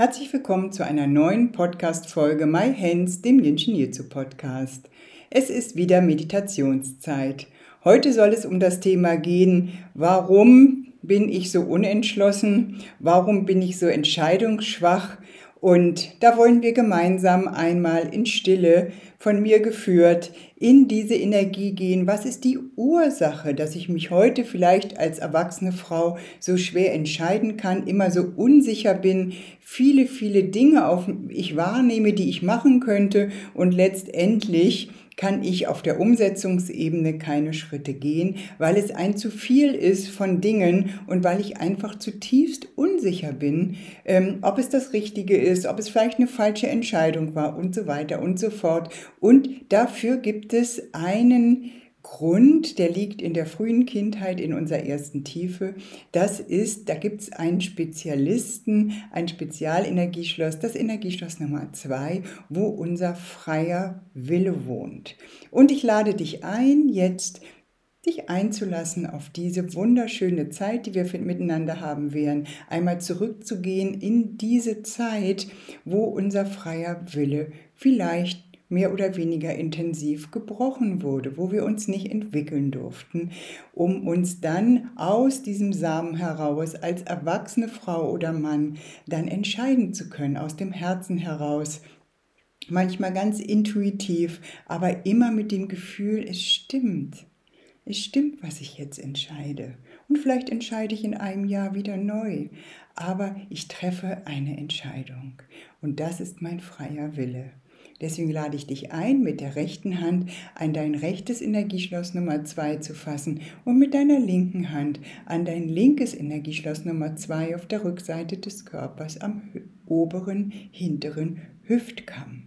Herzlich willkommen zu einer neuen Podcast-Folge My Hands, dem Jinshin Jitsu Podcast. Es ist wieder Meditationszeit. Heute soll es um das Thema gehen, warum bin ich so unentschlossen? Warum bin ich so entscheidungsschwach? Und da wollen wir gemeinsam einmal in Stille von mir geführt in diese Energie gehen. Was ist die Ursache, dass ich mich heute vielleicht als erwachsene Frau so schwer entscheiden kann, immer so unsicher bin, viele, viele Dinge auf ich wahrnehme, die ich machen könnte und letztendlich kann ich auf der Umsetzungsebene keine Schritte gehen, weil es ein zu viel ist von Dingen und weil ich einfach zutiefst unsicher bin, ähm, ob es das Richtige ist, ob es vielleicht eine falsche Entscheidung war und so weiter und so fort. Und dafür gibt es einen Grund, der liegt in der frühen Kindheit, in unserer ersten Tiefe. Das ist, da gibt es einen Spezialisten, ein Spezialenergieschloss, das Energieschloss Nummer zwei, wo unser freier Wille wohnt. Und ich lade dich ein, jetzt dich einzulassen auf diese wunderschöne Zeit, die wir miteinander haben werden, einmal zurückzugehen in diese Zeit, wo unser freier Wille vielleicht mehr oder weniger intensiv gebrochen wurde, wo wir uns nicht entwickeln durften, um uns dann aus diesem Samen heraus als erwachsene Frau oder Mann dann entscheiden zu können, aus dem Herzen heraus, manchmal ganz intuitiv, aber immer mit dem Gefühl, es stimmt. Es stimmt, was ich jetzt entscheide. Und vielleicht entscheide ich in einem Jahr wieder neu. Aber ich treffe eine Entscheidung. Und das ist mein freier Wille. Deswegen lade ich dich ein, mit der rechten Hand an dein rechtes Energieschloss Nummer 2 zu fassen und mit deiner linken Hand an dein linkes Energieschloss Nummer 2 auf der Rückseite des Körpers am oberen, hinteren Hüftkamm.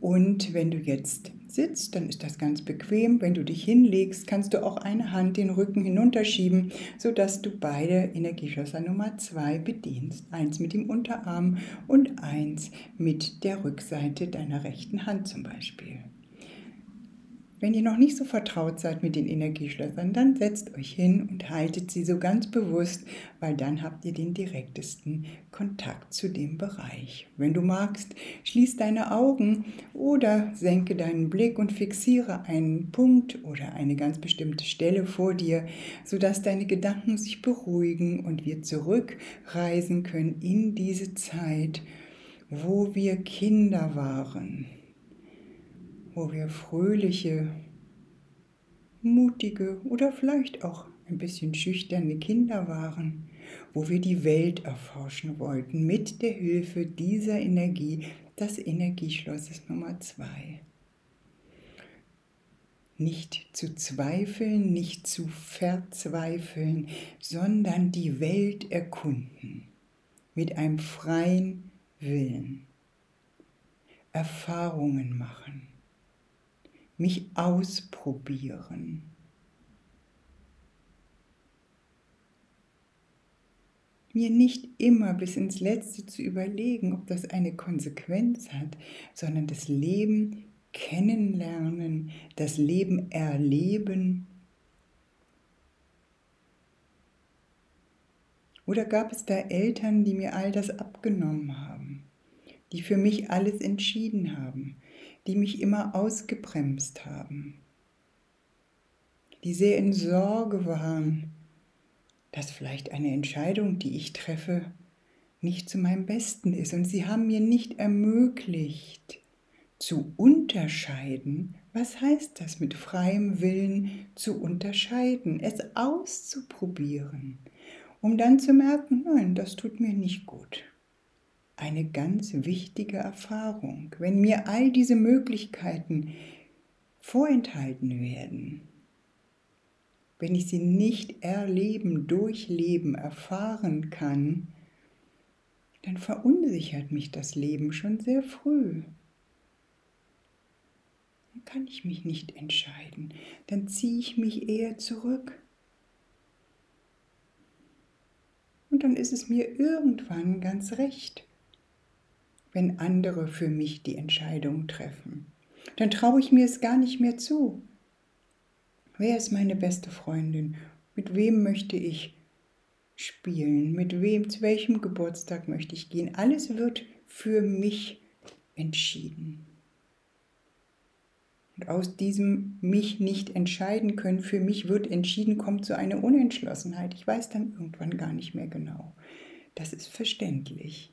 Und wenn du jetzt sitzt, dann ist das ganz bequem. Wenn du dich hinlegst, kannst du auch eine Hand den Rücken hinunterschieben, sodass du beide Energieschlösser Nummer 2 bedienst. Eins mit dem Unterarm und eins mit der Rückseite deiner rechten Hand zum Beispiel. Wenn ihr noch nicht so vertraut seid mit den Energieschlössern, dann setzt euch hin und haltet sie so ganz bewusst, weil dann habt ihr den direktesten Kontakt zu dem Bereich. Wenn du magst, schließ deine Augen oder senke deinen Blick und fixiere einen Punkt oder eine ganz bestimmte Stelle vor dir, sodass deine Gedanken sich beruhigen und wir zurückreisen können in diese Zeit, wo wir Kinder waren wo wir fröhliche, mutige oder vielleicht auch ein bisschen schüchterne Kinder waren, wo wir die Welt erforschen wollten mit der Hilfe dieser Energie, das Energieschloss ist Nummer zwei. Nicht zu zweifeln, nicht zu verzweifeln, sondern die Welt erkunden mit einem freien Willen. Erfahrungen machen mich ausprobieren. Mir nicht immer bis ins Letzte zu überlegen, ob das eine Konsequenz hat, sondern das Leben kennenlernen, das Leben erleben. Oder gab es da Eltern, die mir all das abgenommen haben, die für mich alles entschieden haben, die mich immer ausgebremst haben, die sehr in Sorge waren, dass vielleicht eine Entscheidung, die ich treffe, nicht zu meinem Besten ist. Und sie haben mir nicht ermöglicht zu unterscheiden, was heißt das mit freiem Willen zu unterscheiden, es auszuprobieren, um dann zu merken, nein, das tut mir nicht gut eine ganz wichtige Erfahrung. Wenn mir all diese Möglichkeiten vorenthalten werden, wenn ich sie nicht erleben, durchleben, erfahren kann, dann verunsichert mich das Leben schon sehr früh. kann ich mich nicht entscheiden. Dann ziehe ich mich eher zurück. Und dann ist es mir irgendwann ganz recht, wenn andere für mich die Entscheidung treffen. Dann traue ich mir es gar nicht mehr zu. Wer ist meine beste Freundin? Mit wem möchte ich spielen? Mit wem, zu welchem Geburtstag möchte ich gehen? Alles wird für mich entschieden. Und aus diesem mich nicht entscheiden können, für mich wird entschieden, kommt so eine Unentschlossenheit. Ich weiß dann irgendwann gar nicht mehr genau. Das ist verständlich.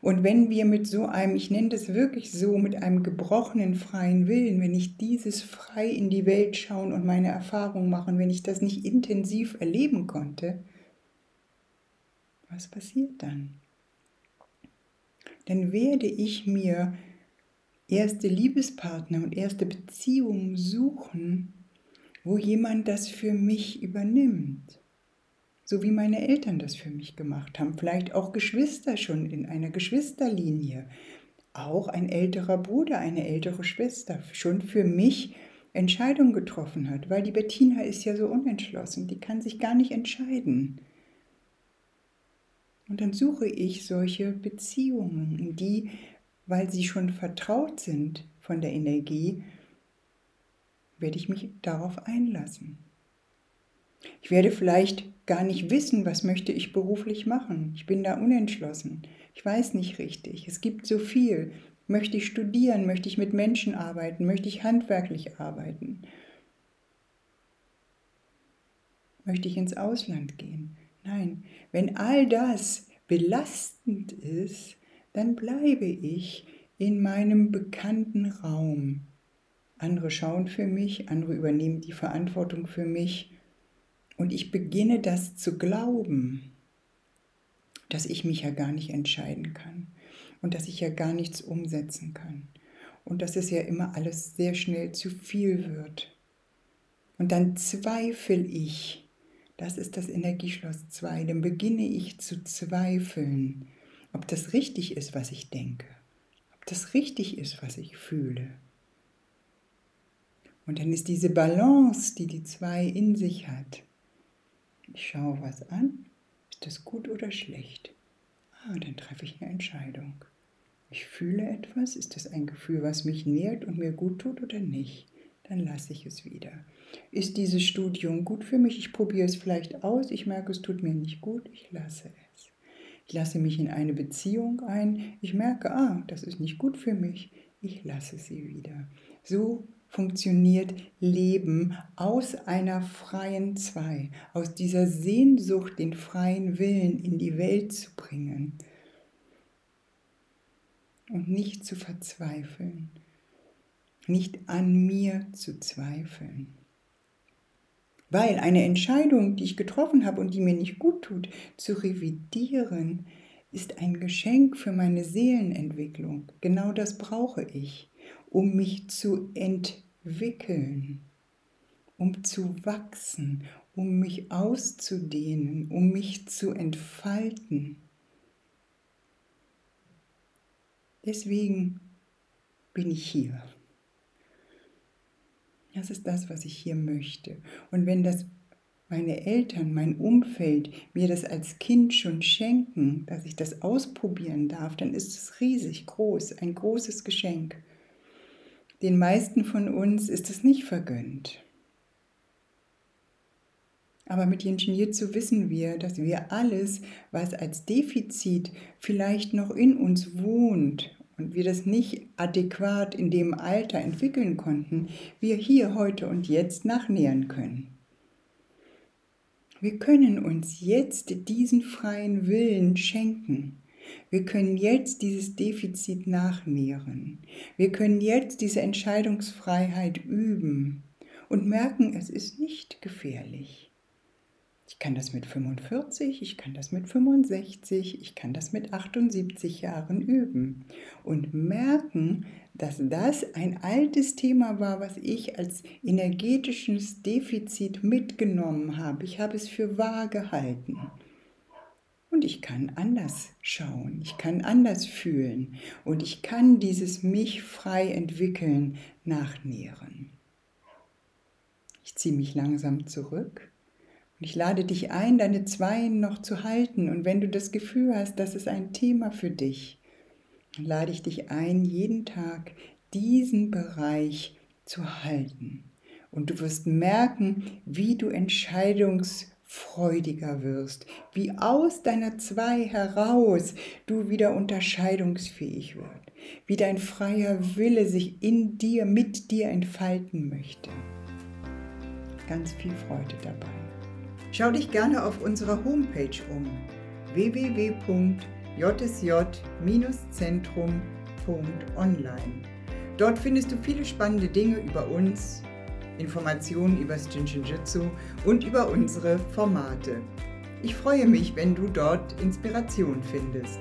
Und wenn wir mit so einem, ich nenne das wirklich so, mit einem gebrochenen freien Willen, wenn ich dieses frei in die Welt schauen und meine Erfahrung machen, wenn ich das nicht intensiv erleben konnte, was passiert dann? Dann werde ich mir erste Liebespartner und erste Beziehungen suchen, wo jemand das für mich übernimmt so wie meine Eltern das für mich gemacht haben, vielleicht auch Geschwister schon in einer Geschwisterlinie, auch ein älterer Bruder, eine ältere Schwester schon für mich Entscheidungen getroffen hat, weil die Bettina ist ja so unentschlossen, die kann sich gar nicht entscheiden. Und dann suche ich solche Beziehungen, die, weil sie schon vertraut sind von der Energie, werde ich mich darauf einlassen. Ich werde vielleicht gar nicht wissen, was möchte ich beruflich machen. Ich bin da unentschlossen. Ich weiß nicht richtig. Es gibt so viel. Möchte ich studieren? Möchte ich mit Menschen arbeiten? Möchte ich handwerklich arbeiten? Möchte ich ins Ausland gehen? Nein, wenn all das belastend ist, dann bleibe ich in meinem bekannten Raum. Andere schauen für mich, andere übernehmen die Verantwortung für mich und ich beginne das zu glauben, dass ich mich ja gar nicht entscheiden kann und dass ich ja gar nichts umsetzen kann und dass es ja immer alles sehr schnell zu viel wird. Und dann zweifle ich, das ist das Energieschloss 2, dann beginne ich zu zweifeln, ob das richtig ist, was ich denke, ob das richtig ist, was ich fühle. Und dann ist diese Balance, die die 2 in sich hat, ich schaue was an. Ist das gut oder schlecht? Ah, dann treffe ich eine Entscheidung. Ich fühle etwas. Ist das ein Gefühl, was mich nährt und mir gut tut oder nicht? Dann lasse ich es wieder. Ist dieses Studium gut für mich? Ich probiere es vielleicht aus. Ich merke, es tut mir nicht gut. Ich lasse es. Ich lasse mich in eine Beziehung ein. Ich merke, ah, das ist nicht gut für mich. Ich lasse sie wieder. So funktioniert Leben aus einer freien Zwei, aus dieser Sehnsucht, den freien Willen in die Welt zu bringen und nicht zu verzweifeln, nicht an mir zu zweifeln. Weil eine Entscheidung, die ich getroffen habe und die mir nicht gut tut, zu revidieren, ist ein Geschenk für meine Seelenentwicklung. Genau das brauche ich um mich zu entwickeln, um zu wachsen, um mich auszudehnen, um mich zu entfalten. Deswegen bin ich hier. Das ist das, was ich hier möchte. Und wenn das meine Eltern, mein Umfeld mir das als Kind schon schenken, dass ich das ausprobieren darf, dann ist es riesig groß, ein großes Geschenk. Den meisten von uns ist es nicht vergönnt. Aber mit Ingenieur wissen wir, dass wir alles, was als Defizit vielleicht noch in uns wohnt und wir das nicht adäquat in dem Alter entwickeln konnten, wir hier, heute und jetzt nachnähern können. Wir können uns jetzt diesen freien Willen schenken wir können jetzt dieses Defizit nachnähren. Wir können jetzt diese Entscheidungsfreiheit üben und merken, es ist nicht gefährlich. Ich kann das mit 45, ich kann das mit 65, ich kann das mit 78 Jahren üben und merken, dass das ein altes Thema war, was ich als energetisches Defizit mitgenommen habe. Ich habe es für wahr gehalten. Und ich kann anders schauen, ich kann anders fühlen und ich kann dieses mich frei entwickeln nachnähren. Ich ziehe mich langsam zurück und ich lade dich ein, deine Zweien noch zu halten. Und wenn du das Gefühl hast, das ist ein Thema für dich, dann lade ich dich ein, jeden Tag diesen Bereich zu halten. Und du wirst merken, wie du entscheidungsfreudiger wirst, wie aus deiner Zwei heraus du wieder unterscheidungsfähig wirst, wie dein freier Wille sich in dir, mit dir entfalten möchte. Ganz viel Freude dabei. Schau dich gerne auf unserer Homepage um www.jsj-zentrum.online. Dort findest du viele spannende Dinge über uns, Informationen über das Jinshinjutsu und über unsere Formate. Ich freue mich, wenn du dort Inspiration findest.